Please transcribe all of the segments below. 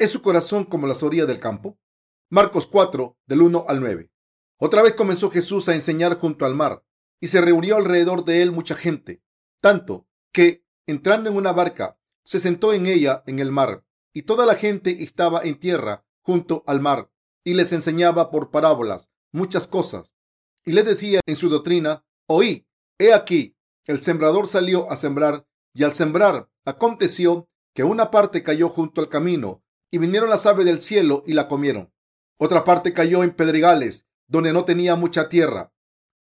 ¿Es su corazón como las orillas del campo? Marcos 4, del 1 al 9. Otra vez comenzó Jesús a enseñar junto al mar, y se reunió alrededor de él mucha gente, tanto que, entrando en una barca, se sentó en ella en el mar, y toda la gente estaba en tierra junto al mar, y les enseñaba por parábolas muchas cosas. Y les decía en su doctrina, oí, he aquí, el sembrador salió a sembrar, y al sembrar aconteció que una parte cayó junto al camino, y vinieron las aves del cielo y la comieron. Otra parte cayó en pedregales, donde no tenía mucha tierra,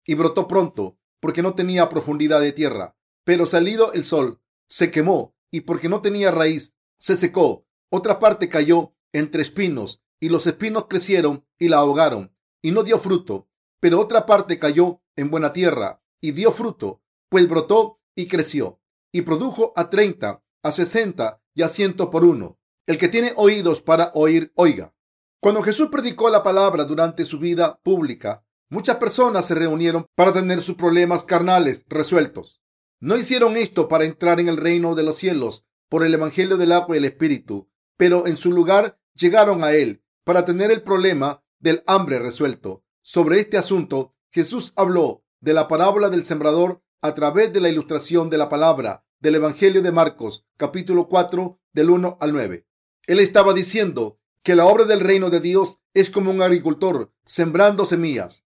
y brotó pronto, porque no tenía profundidad de tierra. Pero salido el sol, se quemó, y porque no tenía raíz, se secó. Otra parte cayó entre espinos, y los espinos crecieron y la ahogaron, y no dio fruto. Pero otra parte cayó en buena tierra, y dio fruto, pues brotó y creció, y produjo a treinta, a sesenta y a ciento por uno. El que tiene oídos para oír, oiga. Cuando Jesús predicó la palabra durante su vida pública, muchas personas se reunieron para tener sus problemas carnales resueltos. No hicieron esto para entrar en el reino de los cielos por el Evangelio del agua y el Espíritu, pero en su lugar llegaron a él para tener el problema del hambre resuelto. Sobre este asunto, Jesús habló de la parábola del sembrador a través de la ilustración de la palabra del Evangelio de Marcos, capítulo 4, del 1 al 9. Él estaba diciendo que la obra del reino de Dios es como un agricultor sembrando semillas.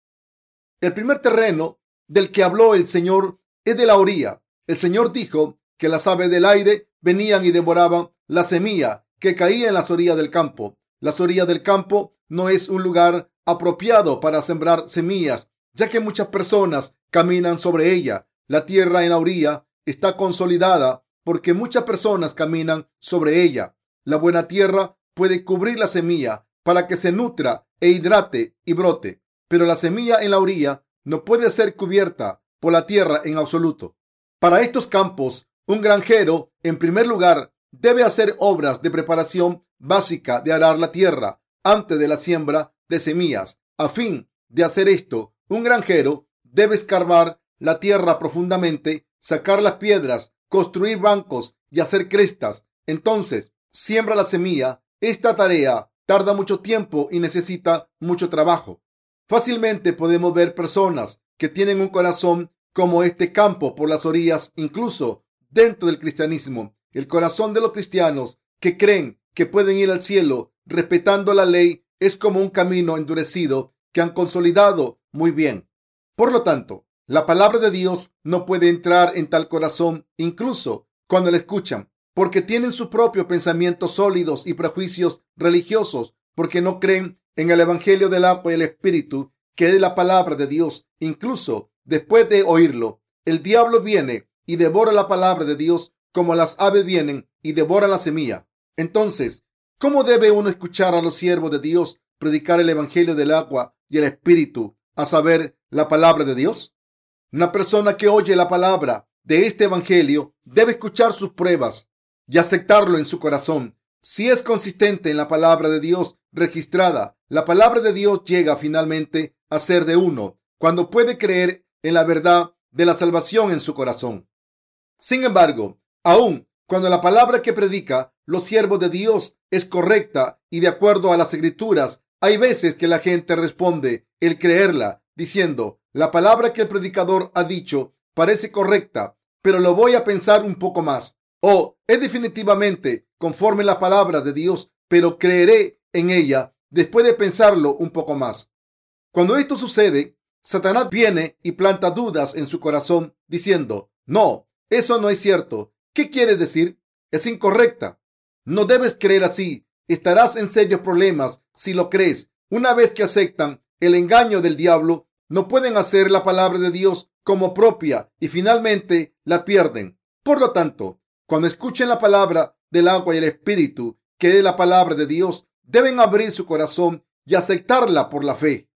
El primer terreno del que habló el Señor es de la orilla. El Señor dijo que las aves del aire venían y devoraban la semilla que caía en las orillas del campo. Las orillas del campo no es un lugar apropiado para sembrar semillas, ya que muchas personas caminan sobre ella. La tierra en la orilla está consolidada porque muchas personas caminan sobre ella. La buena tierra puede cubrir la semilla para que se nutra e hidrate y brote, pero la semilla en la orilla no puede ser cubierta por la tierra en absoluto. Para estos campos, un granjero, en primer lugar, debe hacer obras de preparación básica de arar la tierra antes de la siembra de semillas. A fin de hacer esto, un granjero debe escarbar la tierra profundamente, sacar las piedras, construir bancos y hacer crestas. Entonces, siembra la semilla. Esta tarea tarda mucho tiempo y necesita mucho trabajo. Fácilmente podemos ver personas que tienen un corazón como este campo por las orillas, incluso dentro del cristianismo. El corazón de los cristianos que creen que pueden ir al cielo respetando la ley es como un camino endurecido que han consolidado muy bien. Por lo tanto, la palabra de Dios no puede entrar en tal corazón incluso cuando la escuchan porque tienen sus propios pensamientos sólidos y prejuicios religiosos, porque no creen en el Evangelio del agua y el Espíritu, que es la palabra de Dios. Incluso después de oírlo, el diablo viene y devora la palabra de Dios como las aves vienen y devoran la semilla. Entonces, ¿cómo debe uno escuchar a los siervos de Dios predicar el Evangelio del agua y el Espíritu, a saber, la palabra de Dios? Una persona que oye la palabra de este Evangelio debe escuchar sus pruebas y aceptarlo en su corazón. Si es consistente en la palabra de Dios registrada, la palabra de Dios llega finalmente a ser de uno cuando puede creer en la verdad de la salvación en su corazón. Sin embargo, aun cuando la palabra que predica los siervos de Dios es correcta y de acuerdo a las escrituras, hay veces que la gente responde el creerla diciendo, la palabra que el predicador ha dicho parece correcta, pero lo voy a pensar un poco más o es definitivamente conforme la palabra de Dios, pero creeré en ella después de pensarlo un poco más. Cuando esto sucede, Satanás viene y planta dudas en su corazón diciendo, no, eso no es cierto. ¿Qué quieres decir? Es incorrecta. No debes creer así. Estarás en serios problemas si lo crees. Una vez que aceptan el engaño del diablo, no pueden hacer la palabra de Dios como propia y finalmente la pierden. Por lo tanto, cuando escuchen la palabra del agua y el espíritu, que es la palabra de Dios, deben abrir su corazón y aceptarla por la fe.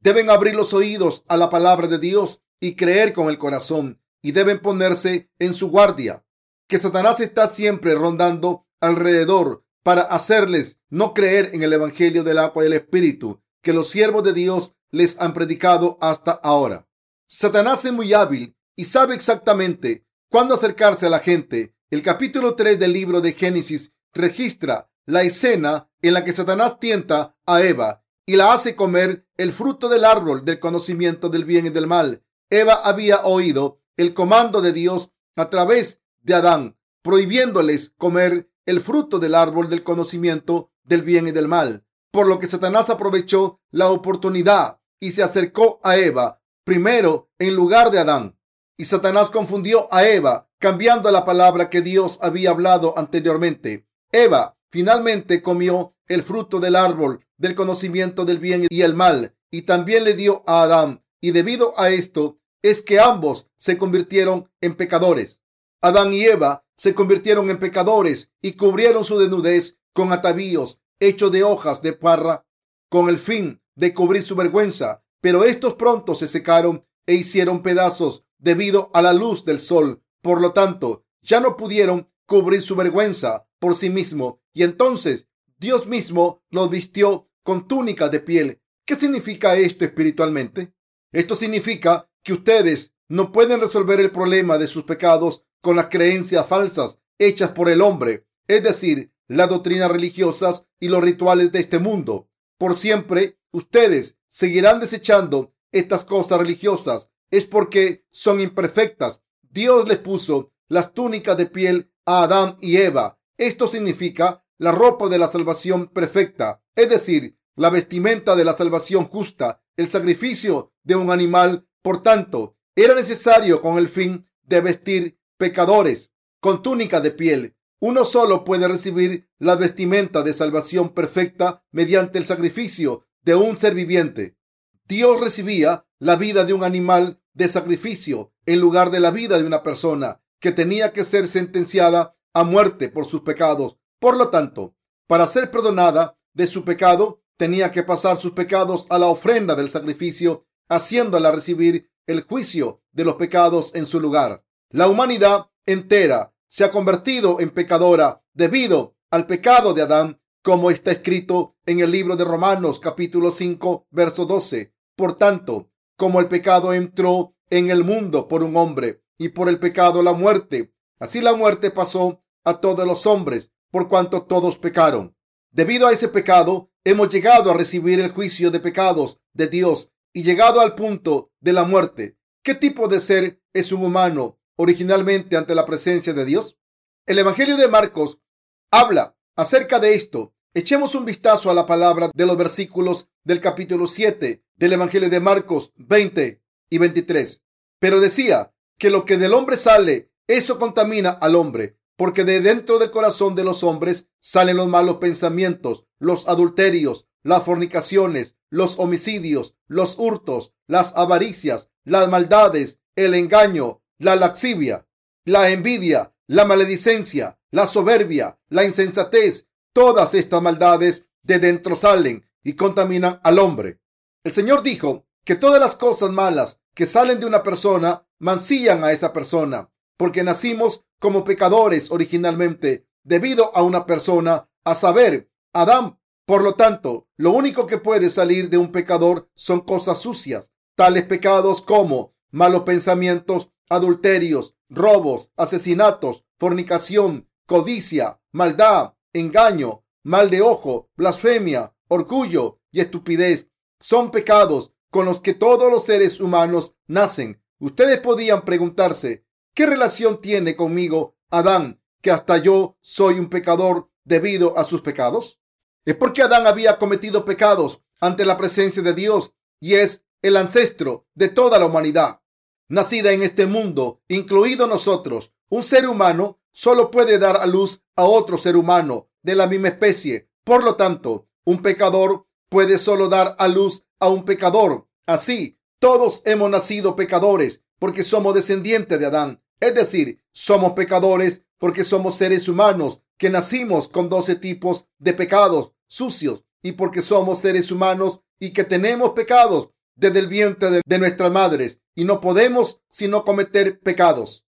Deben abrir los oídos a la palabra de Dios y creer con el corazón y deben ponerse en su guardia, que Satanás está siempre rondando alrededor para hacerles no creer en el Evangelio del agua y el Espíritu que los siervos de Dios les han predicado hasta ahora. Satanás es muy hábil y sabe exactamente cuándo acercarse a la gente el capítulo 3 del libro de Génesis registra la escena en la que Satanás tienta a Eva y la hace comer el fruto del árbol del conocimiento del bien y del mal. Eva había oído el comando de Dios a través de Adán, prohibiéndoles comer el fruto del árbol del conocimiento del bien y del mal, por lo que Satanás aprovechó la oportunidad y se acercó a Eva primero en lugar de Adán. Y Satanás confundió a Eva, cambiando la palabra que Dios había hablado anteriormente. Eva finalmente comió el fruto del árbol del conocimiento del bien y el mal, y también le dio a Adán. Y debido a esto es que ambos se convirtieron en pecadores. Adán y Eva se convirtieron en pecadores y cubrieron su desnudez con atavíos hechos de hojas de parra con el fin de cubrir su vergüenza. Pero estos pronto se secaron e hicieron pedazos debido a la luz del sol. Por lo tanto, ya no pudieron cubrir su vergüenza por sí mismo. Y entonces Dios mismo los vistió con túnicas de piel. ¿Qué significa esto espiritualmente? Esto significa que ustedes no pueden resolver el problema de sus pecados con las creencias falsas hechas por el hombre, es decir, las doctrinas religiosas y los rituales de este mundo. Por siempre, ustedes seguirán desechando estas cosas religiosas. Es porque son imperfectas. Dios les puso las túnicas de piel a Adán y Eva. Esto significa la ropa de la salvación perfecta, es decir, la vestimenta de la salvación justa, el sacrificio de un animal. Por tanto, era necesario con el fin de vestir pecadores con túnica de piel. Uno solo puede recibir la vestimenta de salvación perfecta mediante el sacrificio de un ser viviente. Dios recibía la vida de un animal de sacrificio en lugar de la vida de una persona que tenía que ser sentenciada a muerte por sus pecados. Por lo tanto, para ser perdonada de su pecado, tenía que pasar sus pecados a la ofrenda del sacrificio, haciéndola recibir el juicio de los pecados en su lugar. La humanidad entera se ha convertido en pecadora debido al pecado de Adán, como está escrito en el libro de Romanos capítulo 5, verso 12. Por tanto, como el pecado entró en el mundo por un hombre y por el pecado la muerte, así la muerte pasó a todos los hombres por cuanto todos pecaron. Debido a ese pecado, hemos llegado a recibir el juicio de pecados de Dios y llegado al punto de la muerte. ¿Qué tipo de ser es un humano originalmente ante la presencia de Dios? El Evangelio de Marcos habla acerca de esto. Echemos un vistazo a la palabra de los versículos del capítulo 7 del Evangelio de Marcos 20 y 23. Pero decía que lo que del hombre sale, eso contamina al hombre, porque de dentro del corazón de los hombres salen los malos pensamientos, los adulterios, las fornicaciones, los homicidios, los hurtos, las avaricias, las maldades, el engaño, la laxivia, la envidia, la maledicencia, la soberbia, la insensatez. Todas estas maldades de dentro salen y contaminan al hombre. El Señor dijo que todas las cosas malas que salen de una persona mancillan a esa persona, porque nacimos como pecadores originalmente debido a una persona, a saber, Adán. Por lo tanto, lo único que puede salir de un pecador son cosas sucias, tales pecados como malos pensamientos, adulterios, robos, asesinatos, fornicación, codicia, maldad, engaño, mal de ojo, blasfemia, orgullo y estupidez. Son pecados con los que todos los seres humanos nacen. Ustedes podían preguntarse, ¿Qué relación tiene conmigo Adán que hasta yo soy un pecador debido a sus pecados? Es porque Adán había cometido pecados ante la presencia de Dios y es el ancestro de toda la humanidad. Nacida en este mundo, incluido nosotros, un ser humano solo puede dar a luz a otro ser humano de la misma especie. Por lo tanto, un pecador puede solo dar a luz a un pecador. Así, todos hemos nacido pecadores porque somos descendientes de Adán. Es decir, somos pecadores porque somos seres humanos que nacimos con doce tipos de pecados sucios y porque somos seres humanos y que tenemos pecados desde el vientre de, de nuestras madres y no podemos sino cometer pecados.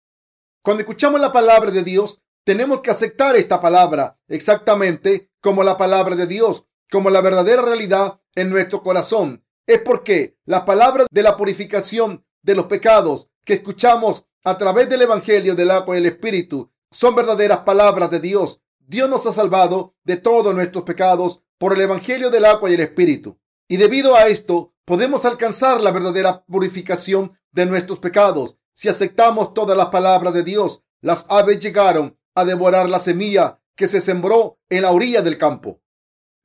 Cuando escuchamos la palabra de Dios, tenemos que aceptar esta palabra exactamente como la palabra de Dios, como la verdadera realidad en nuestro corazón. Es porque la palabra de la purificación de los pecados que escuchamos a través del Evangelio del agua y el Espíritu son verdaderas palabras de Dios. Dios nos ha salvado de todos nuestros pecados por el Evangelio del agua y el Espíritu. Y debido a esto, podemos alcanzar la verdadera purificación de nuestros pecados. Si aceptamos todas las palabras de Dios, las aves llegaron a devorar la semilla que se sembró en la orilla del campo.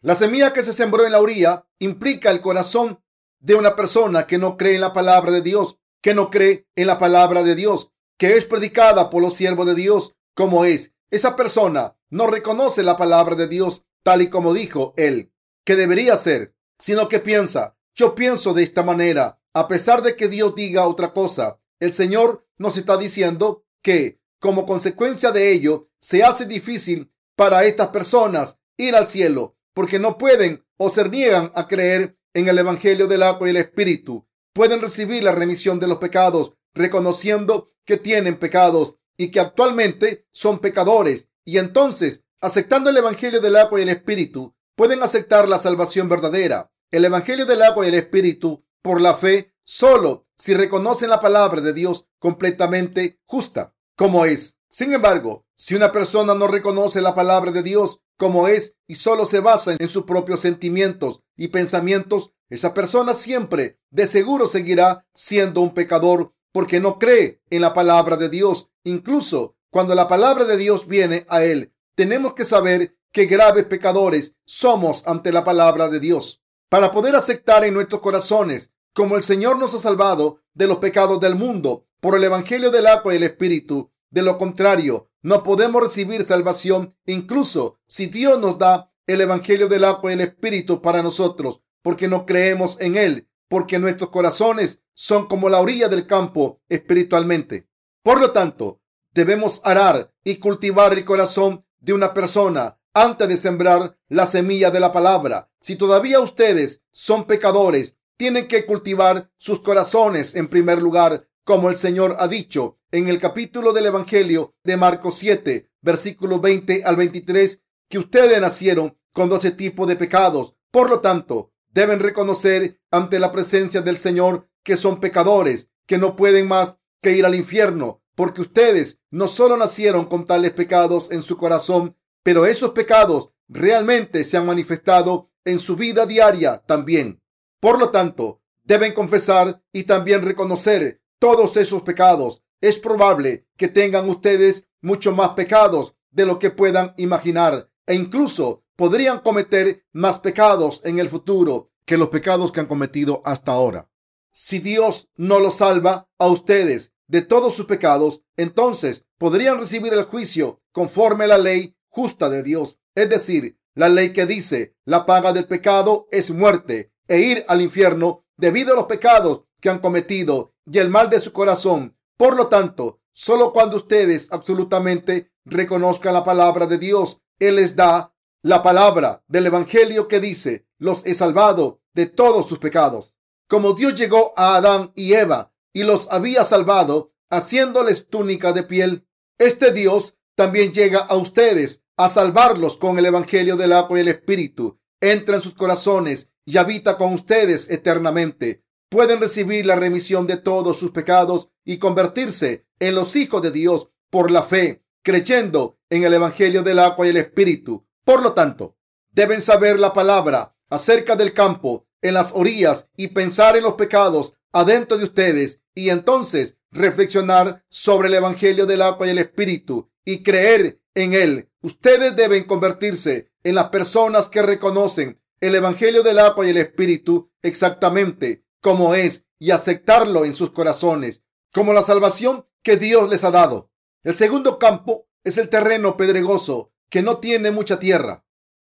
La semilla que se sembró en la orilla implica el corazón de una persona que no cree en la palabra de Dios, que no cree en la palabra de Dios, que es predicada por los siervos de Dios como es. Esa persona no reconoce la palabra de Dios tal y como dijo él que debería ser, sino que piensa, yo pienso de esta manera, a pesar de que Dios diga otra cosa. El Señor nos está diciendo que, como consecuencia de ello, se hace difícil para estas personas ir al cielo, porque no pueden o se niegan a creer en el Evangelio del agua y el Espíritu. Pueden recibir la remisión de los pecados, reconociendo que tienen pecados y que actualmente son pecadores. Y entonces, aceptando el Evangelio del agua y el Espíritu, pueden aceptar la salvación verdadera. El Evangelio del agua y el Espíritu por la fe solo si reconocen la palabra de Dios completamente justa, como es. Sin embargo, si una persona no reconoce la palabra de Dios como es y solo se basa en sus propios sentimientos y pensamientos, esa persona siempre de seguro seguirá siendo un pecador porque no cree en la palabra de Dios. Incluso cuando la palabra de Dios viene a él, tenemos que saber que graves pecadores somos ante la palabra de Dios. Para poder aceptar en nuestros corazones como el Señor nos ha salvado de los pecados del mundo por el Evangelio del agua y el Espíritu. De lo contrario, no podemos recibir salvación incluso si Dios nos da el Evangelio del agua y el Espíritu para nosotros, porque no creemos en Él, porque nuestros corazones son como la orilla del campo espiritualmente. Por lo tanto, debemos arar y cultivar el corazón de una persona antes de sembrar la semilla de la palabra. Si todavía ustedes son pecadores, tienen que cultivar sus corazones en primer lugar, como el Señor ha dicho en el capítulo del Evangelio de Marcos 7, versículos 20 al 23, que ustedes nacieron con doce tipos de pecados. Por lo tanto, deben reconocer ante la presencia del Señor que son pecadores, que no pueden más que ir al infierno, porque ustedes no solo nacieron con tales pecados en su corazón, pero esos pecados realmente se han manifestado en su vida diaria también. Por lo tanto, deben confesar y también reconocer todos esos pecados. Es probable que tengan ustedes mucho más pecados de lo que puedan imaginar e incluso podrían cometer más pecados en el futuro que los pecados que han cometido hasta ahora. Si Dios no los salva a ustedes de todos sus pecados, entonces podrían recibir el juicio conforme a la ley justa de Dios, es decir, la ley que dice la paga del pecado es muerte e ir al infierno debido a los pecados que han cometido y el mal de su corazón. Por lo tanto, solo cuando ustedes absolutamente reconozcan la palabra de Dios, Él les da la palabra del Evangelio que dice, los he salvado de todos sus pecados. Como Dios llegó a Adán y Eva y los había salvado, haciéndoles túnica de piel, este Dios también llega a ustedes a salvarlos con el Evangelio del agua y el Espíritu. Entra en sus corazones y habita con ustedes eternamente. Pueden recibir la remisión de todos sus pecados y convertirse en los hijos de Dios por la fe, creyendo en el Evangelio del agua y el Espíritu. Por lo tanto, deben saber la palabra acerca del campo en las orillas y pensar en los pecados adentro de ustedes y entonces reflexionar sobre el Evangelio del agua y el Espíritu y creer en él. Ustedes deben convertirse en las personas que reconocen el Evangelio del agua y el Espíritu exactamente como es y aceptarlo en sus corazones como la salvación que Dios les ha dado. El segundo campo es el terreno pedregoso que no tiene mucha tierra.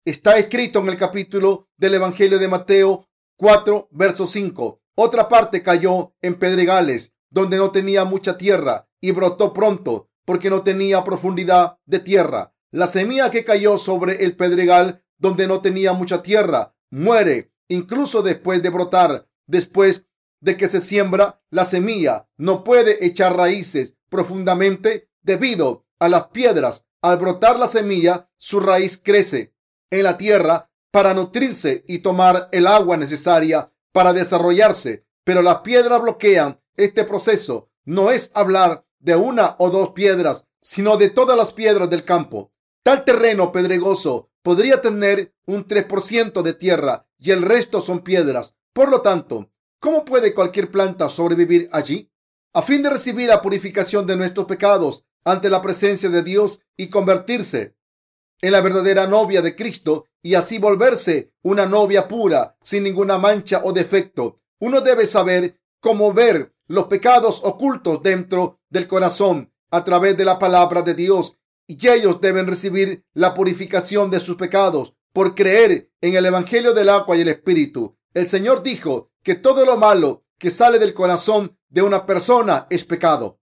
Está escrito en el capítulo del Evangelio de Mateo 4, verso 5. Otra parte cayó en pedregales donde no tenía mucha tierra y brotó pronto porque no tenía profundidad de tierra. La semilla que cayó sobre el pedregal donde no tenía mucha tierra muere incluso después de brotar. Después de que se siembra, la semilla no puede echar raíces profundamente debido a las piedras. Al brotar la semilla, su raíz crece en la tierra para nutrirse y tomar el agua necesaria para desarrollarse. Pero las piedras bloquean este proceso. No es hablar de una o dos piedras, sino de todas las piedras del campo. Tal terreno pedregoso podría tener un 3% de tierra y el resto son piedras. Por lo tanto, ¿cómo puede cualquier planta sobrevivir allí? A fin de recibir la purificación de nuestros pecados ante la presencia de Dios y convertirse en la verdadera novia de Cristo y así volverse una novia pura, sin ninguna mancha o defecto. Uno debe saber cómo ver los pecados ocultos dentro del corazón a través de la palabra de Dios y ellos deben recibir la purificación de sus pecados por creer en el Evangelio del agua y el Espíritu. El Señor dijo que todo lo malo que sale del corazón de una persona es pecado.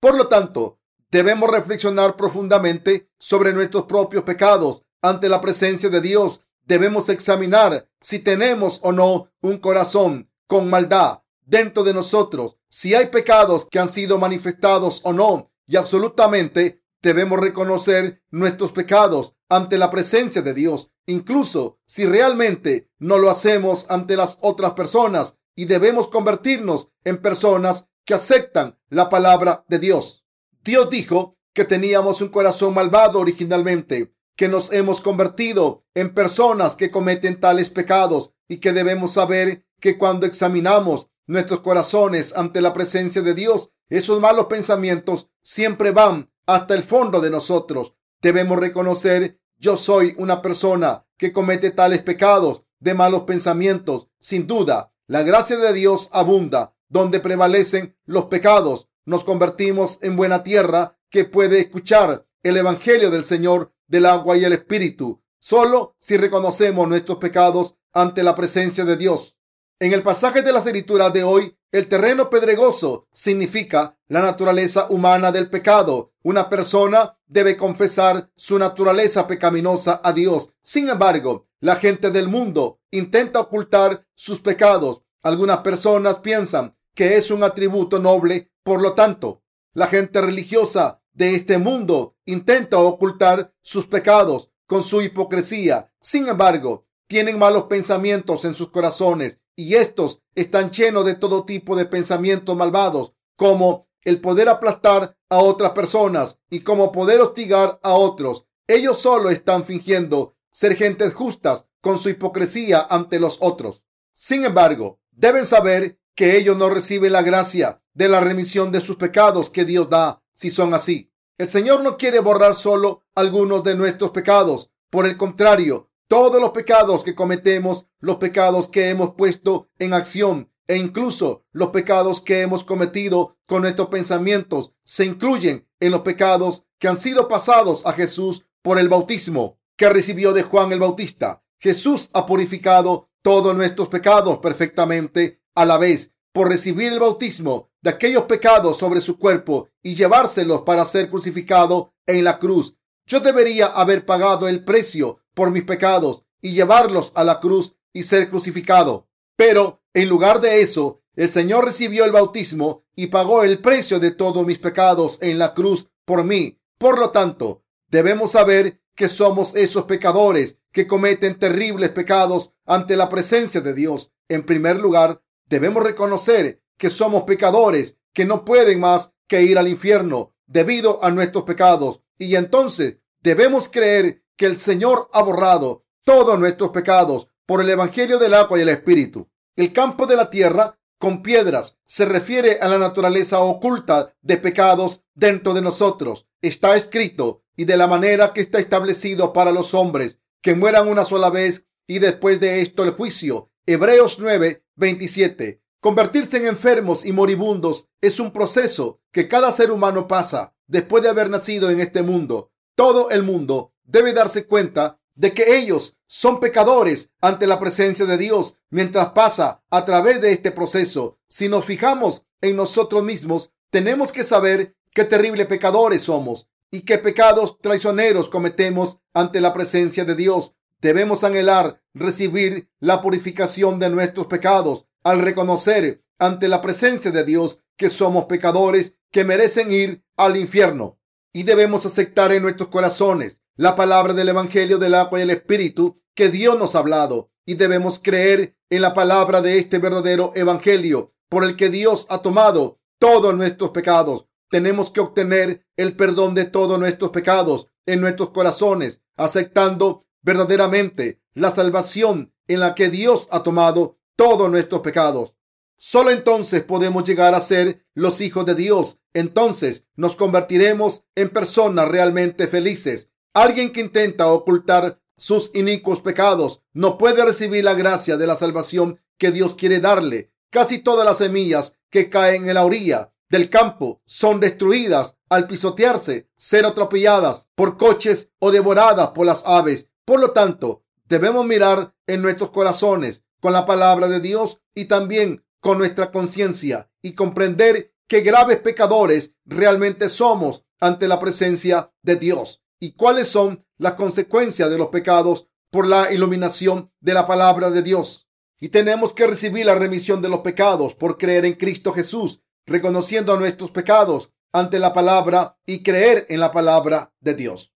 Por lo tanto, debemos reflexionar profundamente sobre nuestros propios pecados ante la presencia de Dios. Debemos examinar si tenemos o no un corazón con maldad dentro de nosotros, si hay pecados que han sido manifestados o no, y absolutamente debemos reconocer nuestros pecados ante la presencia de Dios, incluso si realmente no lo hacemos ante las otras personas, y debemos convertirnos en personas que aceptan la palabra de Dios. Dios dijo que teníamos un corazón malvado originalmente, que nos hemos convertido en personas que cometen tales pecados y que debemos saber que cuando examinamos nuestros corazones ante la presencia de Dios, esos malos pensamientos siempre van hasta el fondo de nosotros. Debemos reconocer, yo soy una persona que comete tales pecados de malos pensamientos. Sin duda, la gracia de Dios abunda donde prevalecen los pecados. Nos convertimos en buena tierra que puede escuchar el Evangelio del Señor del agua y el Espíritu, solo si reconocemos nuestros pecados ante la presencia de Dios. En el pasaje de las escrituras de hoy, el terreno pedregoso significa la naturaleza humana del pecado. Una persona debe confesar su naturaleza pecaminosa a Dios. Sin embargo, la gente del mundo intenta ocultar sus pecados. Algunas personas piensan que es un atributo noble. Por lo tanto, la gente religiosa de este mundo intenta ocultar sus pecados con su hipocresía. Sin embargo, tienen malos pensamientos en sus corazones y estos están llenos de todo tipo de pensamientos malvados, como el poder aplastar a otras personas y como poder hostigar a otros. Ellos solo están fingiendo ser gentes justas con su hipocresía ante los otros. Sin embargo, deben saber que ellos no reciben la gracia de la remisión de sus pecados que Dios da si son así. El Señor no quiere borrar solo algunos de nuestros pecados. Por el contrario, todos los pecados que cometemos, los pecados que hemos puesto en acción e incluso los pecados que hemos cometido con nuestros pensamientos se incluyen en los pecados que han sido pasados a Jesús por el bautismo que recibió de Juan el Bautista. Jesús ha purificado todos nuestros pecados perfectamente a la vez por recibir el bautismo de aquellos pecados sobre su cuerpo y llevárselos para ser crucificado en la cruz. Yo debería haber pagado el precio por mis pecados y llevarlos a la cruz y ser crucificado. Pero en lugar de eso, el Señor recibió el bautismo y pagó el precio de todos mis pecados en la cruz por mí. Por lo tanto, debemos saber que somos esos pecadores que cometen terribles pecados ante la presencia de Dios. En primer lugar, debemos reconocer que somos pecadores que no pueden más que ir al infierno debido a nuestros pecados. Y entonces debemos creer que el Señor ha borrado todos nuestros pecados por el Evangelio del agua y el Espíritu. El campo de la tierra con piedras se refiere a la naturaleza oculta de pecados dentro de nosotros. Está escrito y de la manera que está establecido para los hombres que mueran una sola vez y después de esto el juicio. Hebreos 9, 27. Convertirse en enfermos y moribundos es un proceso que cada ser humano pasa después de haber nacido en este mundo. Todo el mundo debe darse cuenta de que ellos son pecadores ante la presencia de Dios mientras pasa a través de este proceso. Si nos fijamos en nosotros mismos, tenemos que saber qué terribles pecadores somos y qué pecados traicioneros cometemos ante la presencia de Dios. Debemos anhelar recibir la purificación de nuestros pecados al reconocer ante la presencia de Dios que somos pecadores que merecen ir al infierno. Y debemos aceptar en nuestros corazones la palabra del Evangelio del agua y el Espíritu que Dios nos ha hablado y debemos creer en la palabra de este verdadero Evangelio por el que Dios ha tomado todos nuestros pecados. Tenemos que obtener el perdón de todos nuestros pecados en nuestros corazones, aceptando verdaderamente la salvación en la que Dios ha tomado todos nuestros pecados. Solo entonces podemos llegar a ser los hijos de Dios. Entonces nos convertiremos en personas realmente felices. Alguien que intenta ocultar sus inicuos pecados no puede recibir la gracia de la salvación que Dios quiere darle. Casi todas las semillas que caen en la orilla del campo son destruidas al pisotearse, ser atropelladas por coches o devoradas por las aves. Por lo tanto, debemos mirar en nuestros corazones con la palabra de Dios y también con nuestra conciencia y comprender qué graves pecadores realmente somos ante la presencia de Dios y cuáles son las consecuencias de los pecados por la iluminación de la palabra de Dios. Y tenemos que recibir la remisión de los pecados por creer en Cristo Jesús, reconociendo nuestros pecados ante la palabra y creer en la palabra de Dios.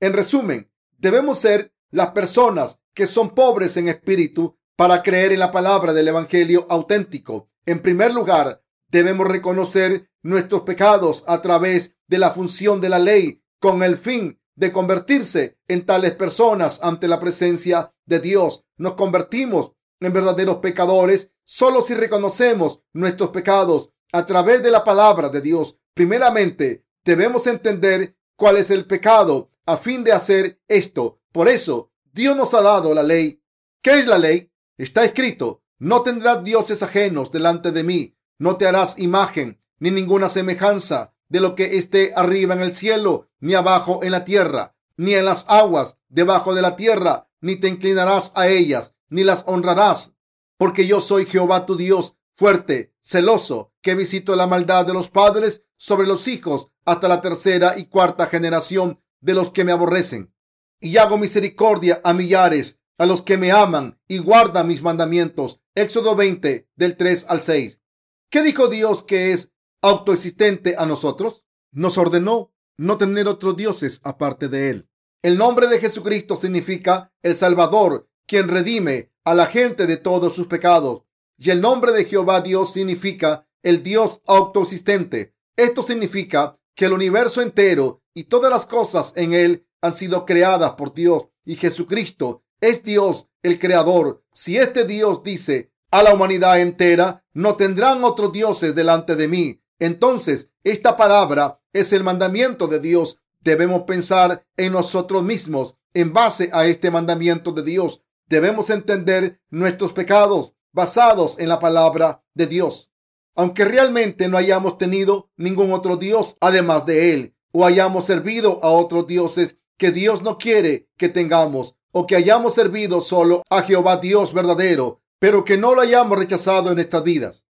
En resumen, debemos ser las personas que son pobres en espíritu para creer en la palabra del Evangelio auténtico. En primer lugar, debemos reconocer nuestros pecados a través de la función de la ley con el fin de convertirse en tales personas ante la presencia de Dios. Nos convertimos en verdaderos pecadores solo si reconocemos nuestros pecados a través de la palabra de Dios. Primeramente, debemos entender cuál es el pecado a fin de hacer esto. Por eso, Dios nos ha dado la ley. ¿Qué es la ley? Está escrito, no tendrás dioses ajenos delante de mí, no te harás imagen ni ninguna semejanza de lo que esté arriba en el cielo, ni abajo en la tierra, ni en las aguas debajo de la tierra, ni te inclinarás a ellas, ni las honrarás, porque yo soy Jehová tu Dios, fuerte, celoso, que visito la maldad de los padres sobre los hijos hasta la tercera y cuarta generación de los que me aborrecen. Y hago misericordia a millares a los que me aman y guardan mis mandamientos. Éxodo 20, del 3 al 6. ¿Qué dijo Dios que es autoexistente a nosotros? Nos ordenó no tener otros dioses aparte de Él. El nombre de Jesucristo significa el Salvador, quien redime a la gente de todos sus pecados. Y el nombre de Jehová Dios significa el Dios autoexistente. Esto significa que el universo entero y todas las cosas en él han sido creadas por Dios y Jesucristo es Dios el creador. Si este Dios dice a la humanidad entera, no tendrán otros dioses delante de mí. Entonces, esta palabra es el mandamiento de Dios. Debemos pensar en nosotros mismos en base a este mandamiento de Dios. Debemos entender nuestros pecados basados en la palabra de Dios. Aunque realmente no hayamos tenido ningún otro Dios además de Él, o hayamos servido a otros dioses que Dios no quiere que tengamos, o que hayamos servido solo a Jehová Dios verdadero, pero que no lo hayamos rechazado en estas vidas.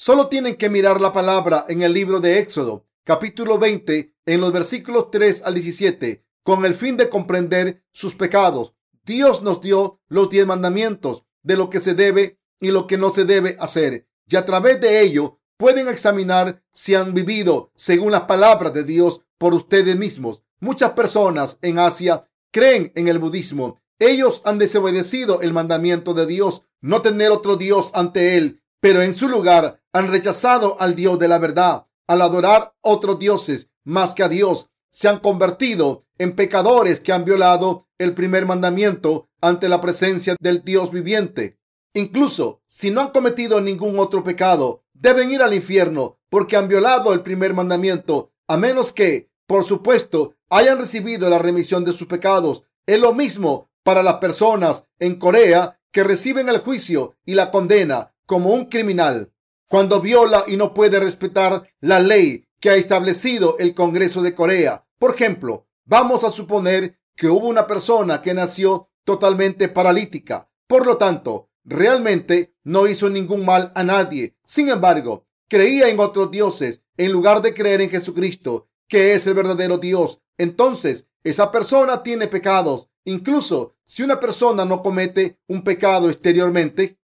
Solo tienen que mirar la palabra en el libro de Éxodo, capítulo 20, en los versículos 3 al 17, con el fin de comprender sus pecados. Dios nos dio los diez mandamientos de lo que se debe y lo que no se debe hacer, y a través de ello pueden examinar si han vivido según las palabras de Dios por ustedes mismos. Muchas personas en Asia creen en el budismo. Ellos han desobedecido el mandamiento de Dios, no tener otro Dios ante Él, pero en su lugar han rechazado al Dios de la verdad. Al adorar otros dioses más que a Dios, se han convertido en pecadores que han violado el primer mandamiento ante la presencia del Dios viviente. Incluso si no han cometido ningún otro pecado, deben ir al infierno porque han violado el primer mandamiento, a menos que, por supuesto, hayan recibido la remisión de sus pecados. Es lo mismo para las personas en Corea que reciben el juicio y la condena como un criminal cuando viola y no puede respetar la ley que ha establecido el Congreso de Corea. Por ejemplo, vamos a suponer que hubo una persona que nació totalmente paralítica. Por lo tanto, realmente no hizo ningún mal a nadie. Sin embargo, creía en otros dioses en lugar de creer en Jesucristo, que es el verdadero Dios entonces esa persona tiene pecados. Incluso si una persona no comete un pecado exteriormente,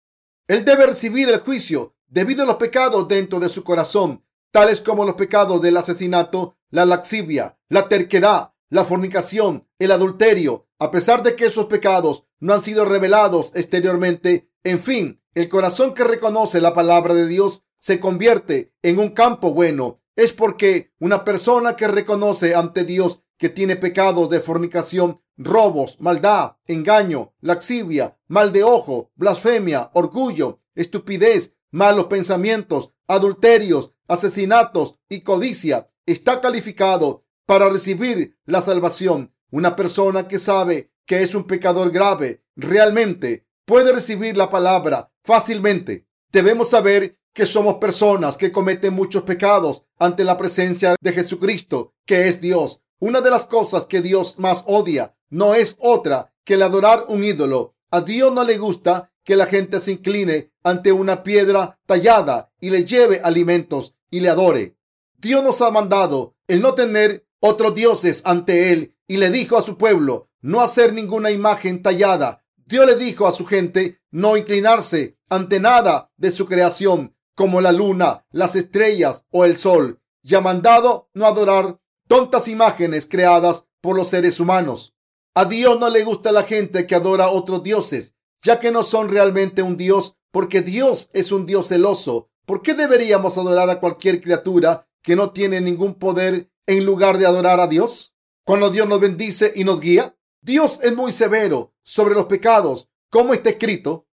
él debe recibir el juicio debido a los pecados dentro de su corazón, tales como los pecados del asesinato, la laxivia, la terquedad, la fornicación, el adulterio, a pesar de que esos pecados no han sido revelados exteriormente. En fin, el corazón que reconoce la palabra de Dios se convierte en un campo bueno. Es porque una persona que reconoce ante Dios que tiene pecados de fornicación, robos, maldad, engaño, laxivia, mal de ojo, blasfemia, orgullo, estupidez, malos pensamientos, adulterios, asesinatos y codicia, está calificado para recibir la salvación. Una persona que sabe que es un pecador grave realmente puede recibir la palabra fácilmente. Debemos saber que somos personas que cometen muchos pecados ante la presencia de Jesucristo, que es Dios. Una de las cosas que Dios más odia no es otra que el adorar un ídolo. A Dios no le gusta que la gente se incline ante una piedra tallada y le lleve alimentos y le adore. Dios nos ha mandado el no tener otros dioses ante él y le dijo a su pueblo no hacer ninguna imagen tallada. Dios le dijo a su gente no inclinarse ante nada de su creación, como la luna, las estrellas o el sol, y ha mandado no adorar tontas imágenes creadas por los seres humanos. A Dios no le gusta la gente que adora a otros dioses, ya que no son realmente un Dios, porque Dios es un Dios celoso. ¿Por qué deberíamos adorar a cualquier criatura que no tiene ningún poder en lugar de adorar a Dios? Cuando Dios nos bendice y nos guía, Dios es muy severo sobre los pecados, como está escrito,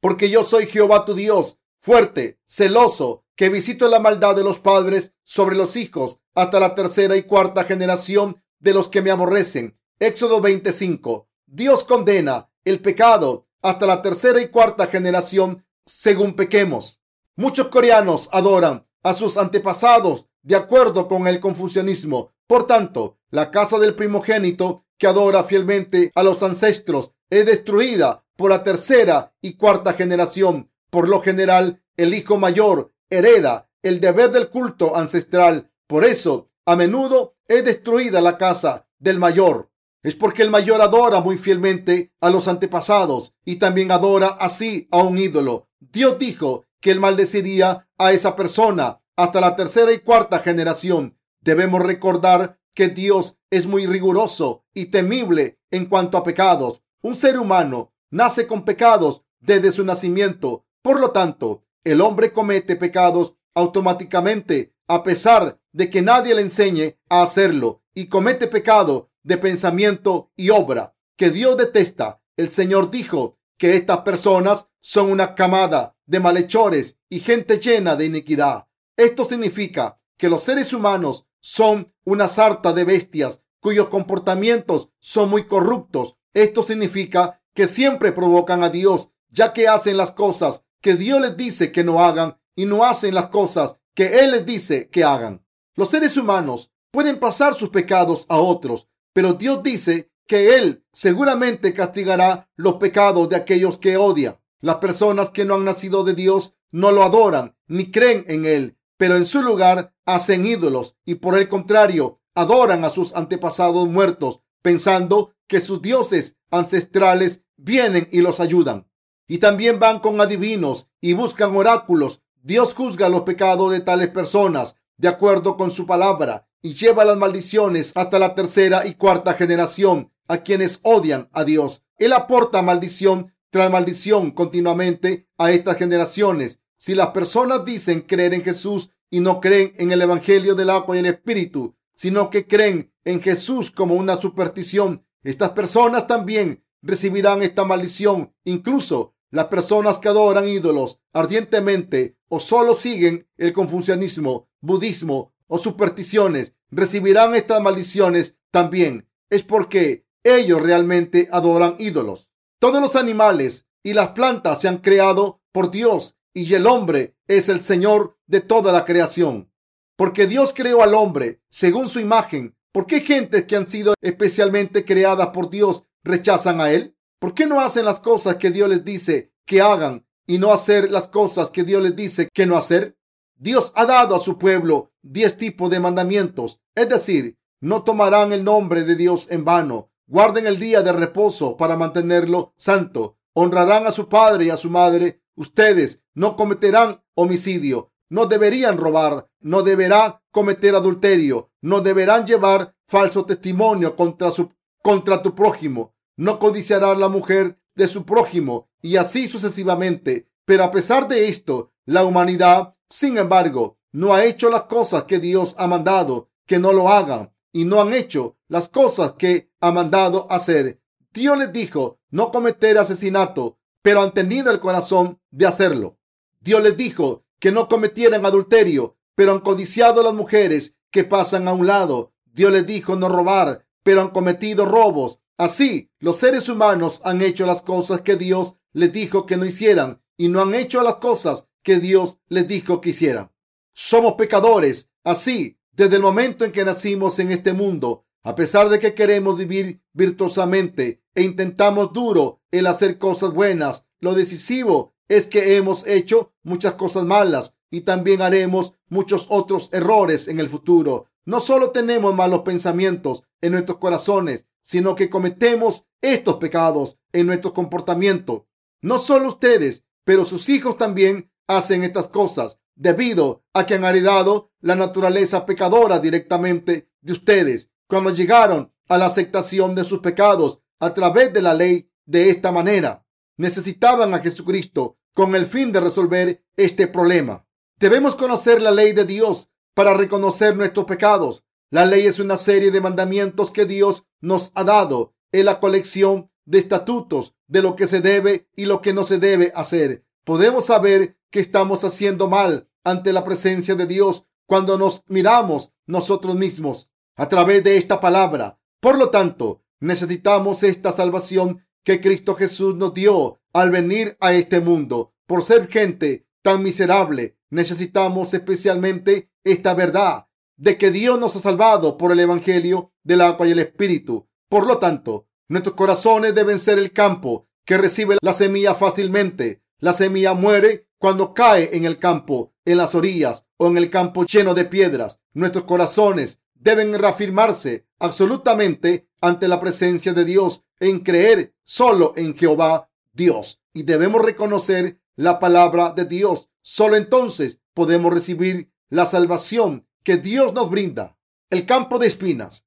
porque yo soy Jehová tu Dios, fuerte, celoso, que visito la maldad de los padres sobre los hijos hasta la tercera y cuarta generación de los que me aborrecen. Éxodo 25. Dios condena el pecado hasta la tercera y cuarta generación según pequemos. Muchos coreanos adoran a sus antepasados de acuerdo con el confucianismo. Por tanto, la casa del primogénito que adora fielmente a los ancestros es destruida por la tercera y cuarta generación. Por lo general, el hijo mayor hereda el deber del culto ancestral. Por eso, a menudo es destruida la casa del mayor. Es porque el mayor adora muy fielmente a los antepasados y también adora así a un ídolo. Dios dijo que él maldeciría a esa persona hasta la tercera y cuarta generación. Debemos recordar que Dios es muy riguroso y temible en cuanto a pecados. Un ser humano nace con pecados desde su nacimiento. Por lo tanto, el hombre comete pecados automáticamente a pesar de que nadie le enseñe a hacerlo y comete pecado de pensamiento y obra que Dios detesta. El Señor dijo que estas personas son una camada de malhechores y gente llena de iniquidad. Esto significa que los seres humanos son una sarta de bestias cuyos comportamientos son muy corruptos. Esto significa que siempre provocan a Dios, ya que hacen las cosas que Dios les dice que no hagan y no hacen las cosas que Él les dice que hagan. Los seres humanos pueden pasar sus pecados a otros, pero Dios dice que Él seguramente castigará los pecados de aquellos que odia. Las personas que no han nacido de Dios no lo adoran ni creen en Él, pero en su lugar hacen ídolos y por el contrario adoran a sus antepasados muertos, pensando que sus dioses ancestrales vienen y los ayudan. Y también van con adivinos y buscan oráculos. Dios juzga los pecados de tales personas de acuerdo con su palabra y lleva las maldiciones hasta la tercera y cuarta generación a quienes odian a Dios. Él aporta maldición tras maldición continuamente a estas generaciones. Si las personas dicen creer en Jesús y no creen en el Evangelio del agua y el Espíritu, sino que creen en Jesús como una superstición, estas personas también recibirán esta maldición. Incluso las personas que adoran ídolos ardientemente o solo siguen el confucianismo, budismo o supersticiones recibirán estas maldiciones también. Es porque ellos realmente adoran ídolos. Todos los animales y las plantas se han creado por Dios y el hombre es el Señor de toda la creación. Porque Dios creó al hombre según su imagen. ¿Por qué gentes que han sido especialmente creadas por Dios rechazan a Él? ¿Por qué no hacen las cosas que Dios les dice que hagan y no hacer las cosas que Dios les dice que no hacer? Dios ha dado a su pueblo diez tipos de mandamientos, es decir, no tomarán el nombre de Dios en vano, guarden el día de reposo para mantenerlo santo, honrarán a su padre y a su madre, ustedes no cometerán homicidio, no deberían robar, no deberán cometer adulterio, no deberán llevar falso testimonio contra su contra tu prójimo, no codiciará la mujer de su prójimo y así sucesivamente. Pero a pesar de esto, la humanidad sin embargo, no ha hecho las cosas que Dios ha mandado que no lo hagan y no han hecho las cosas que ha mandado hacer. Dios les dijo no cometer asesinato, pero han tenido el corazón de hacerlo. Dios les dijo que no cometieran adulterio, pero han codiciado a las mujeres que pasan a un lado. Dios les dijo no robar, pero han cometido robos. Así, los seres humanos han hecho las cosas que Dios les dijo que no hicieran y no han hecho las cosas que Dios les dijo que hicieran. Somos pecadores. Así, desde el momento en que nacimos en este mundo, a pesar de que queremos vivir virtuosamente e intentamos duro el hacer cosas buenas, lo decisivo es que hemos hecho muchas cosas malas y también haremos muchos otros errores en el futuro. No solo tenemos malos pensamientos en nuestros corazones, sino que cometemos estos pecados en nuestro comportamiento. No solo ustedes, pero sus hijos también hacen estas cosas debido a que han heredado la naturaleza pecadora directamente de ustedes cuando llegaron a la aceptación de sus pecados a través de la ley de esta manera. Necesitaban a Jesucristo con el fin de resolver este problema. Debemos conocer la ley de Dios para reconocer nuestros pecados. La ley es una serie de mandamientos que Dios nos ha dado. en la colección de estatutos de lo que se debe y lo que no se debe hacer. Podemos saber que estamos haciendo mal ante la presencia de Dios cuando nos miramos nosotros mismos a través de esta palabra. Por lo tanto, necesitamos esta salvación que Cristo Jesús nos dio al venir a este mundo. Por ser gente tan miserable, necesitamos especialmente esta verdad de que Dios nos ha salvado por el Evangelio del agua y el Espíritu. Por lo tanto, nuestros corazones deben ser el campo que recibe la semilla fácilmente. La semilla muere cuando cae en el campo, en las orillas o en el campo lleno de piedras. Nuestros corazones deben reafirmarse absolutamente ante la presencia de Dios en creer solo en Jehová Dios. Y debemos reconocer la palabra de Dios. Solo entonces podemos recibir la salvación que Dios nos brinda. El campo de espinas.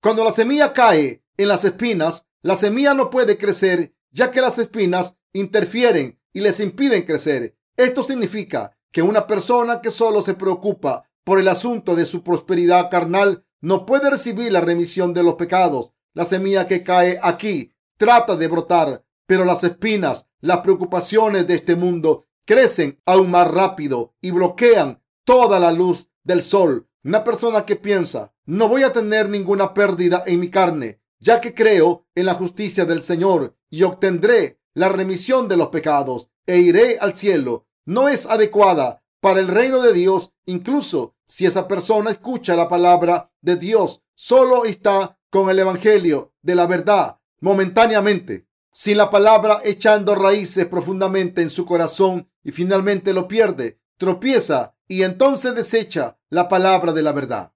Cuando la semilla cae en las espinas, la semilla no puede crecer ya que las espinas interfieren y les impiden crecer. Esto significa que una persona que solo se preocupa por el asunto de su prosperidad carnal no puede recibir la remisión de los pecados. La semilla que cae aquí trata de brotar, pero las espinas, las preocupaciones de este mundo crecen aún más rápido y bloquean toda la luz del sol. Una persona que piensa, no voy a tener ninguna pérdida en mi carne, ya que creo en la justicia del Señor y obtendré la remisión de los pecados e iré al cielo, no es adecuada para el reino de Dios, incluso si esa persona escucha la palabra de Dios, solo está con el Evangelio de la verdad momentáneamente, sin la palabra echando raíces profundamente en su corazón y finalmente lo pierde, tropieza y entonces desecha la palabra de la verdad.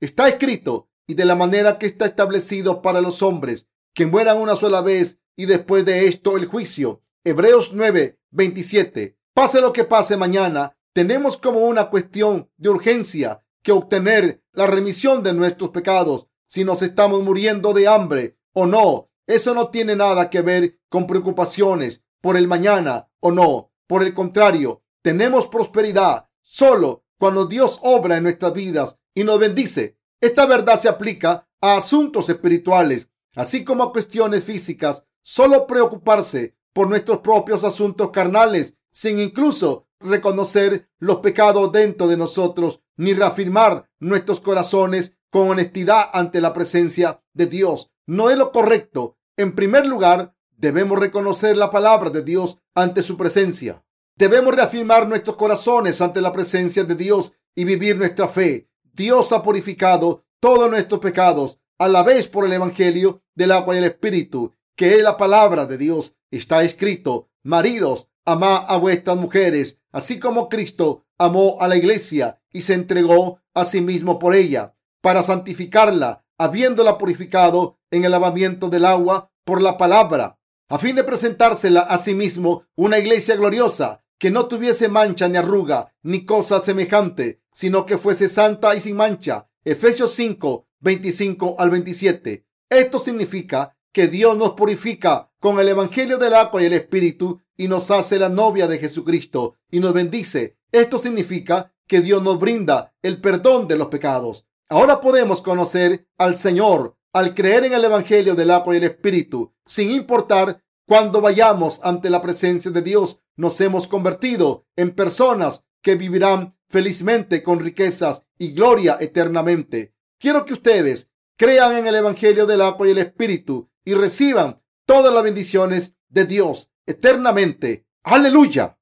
Está escrito y de la manera que está establecido para los hombres que mueran una sola vez y después de esto el juicio. Hebreos 9, 27. Pase lo que pase mañana, tenemos como una cuestión de urgencia que obtener la remisión de nuestros pecados si nos estamos muriendo de hambre o no. Eso no tiene nada que ver con preocupaciones por el mañana o no. Por el contrario, tenemos prosperidad solo cuando Dios obra en nuestras vidas y nos bendice. Esta verdad se aplica a asuntos espirituales, así como a cuestiones físicas. Solo preocuparse por nuestros propios asuntos carnales, sin incluso reconocer los pecados dentro de nosotros ni reafirmar nuestros corazones con honestidad ante la presencia de Dios. No es lo correcto. En primer lugar, debemos reconocer la palabra de Dios ante su presencia. Debemos reafirmar nuestros corazones ante la presencia de Dios y vivir nuestra fe. Dios ha purificado todos nuestros pecados a la vez por el Evangelio del agua y el Espíritu, que es la palabra de Dios. Está escrito, maridos, amad a vuestras mujeres, así como Cristo amó a la iglesia y se entregó a sí mismo por ella, para santificarla, habiéndola purificado en el lavamiento del agua por la palabra, a fin de presentársela a sí mismo una iglesia gloriosa, que no tuviese mancha ni arruga ni cosa semejante, sino que fuese santa y sin mancha. Efesios 5, 25 al 27. Esto significa que Dios nos purifica con el Evangelio del agua y el Espíritu y nos hace la novia de Jesucristo y nos bendice. Esto significa que Dios nos brinda el perdón de los pecados. Ahora podemos conocer al Señor al creer en el Evangelio del agua y el Espíritu, sin importar cuando vayamos ante la presencia de Dios, nos hemos convertido en personas que vivirán felizmente con riquezas y gloria eternamente. Quiero que ustedes crean en el Evangelio del agua y el Espíritu y reciban todas las bendiciones de Dios eternamente. Aleluya.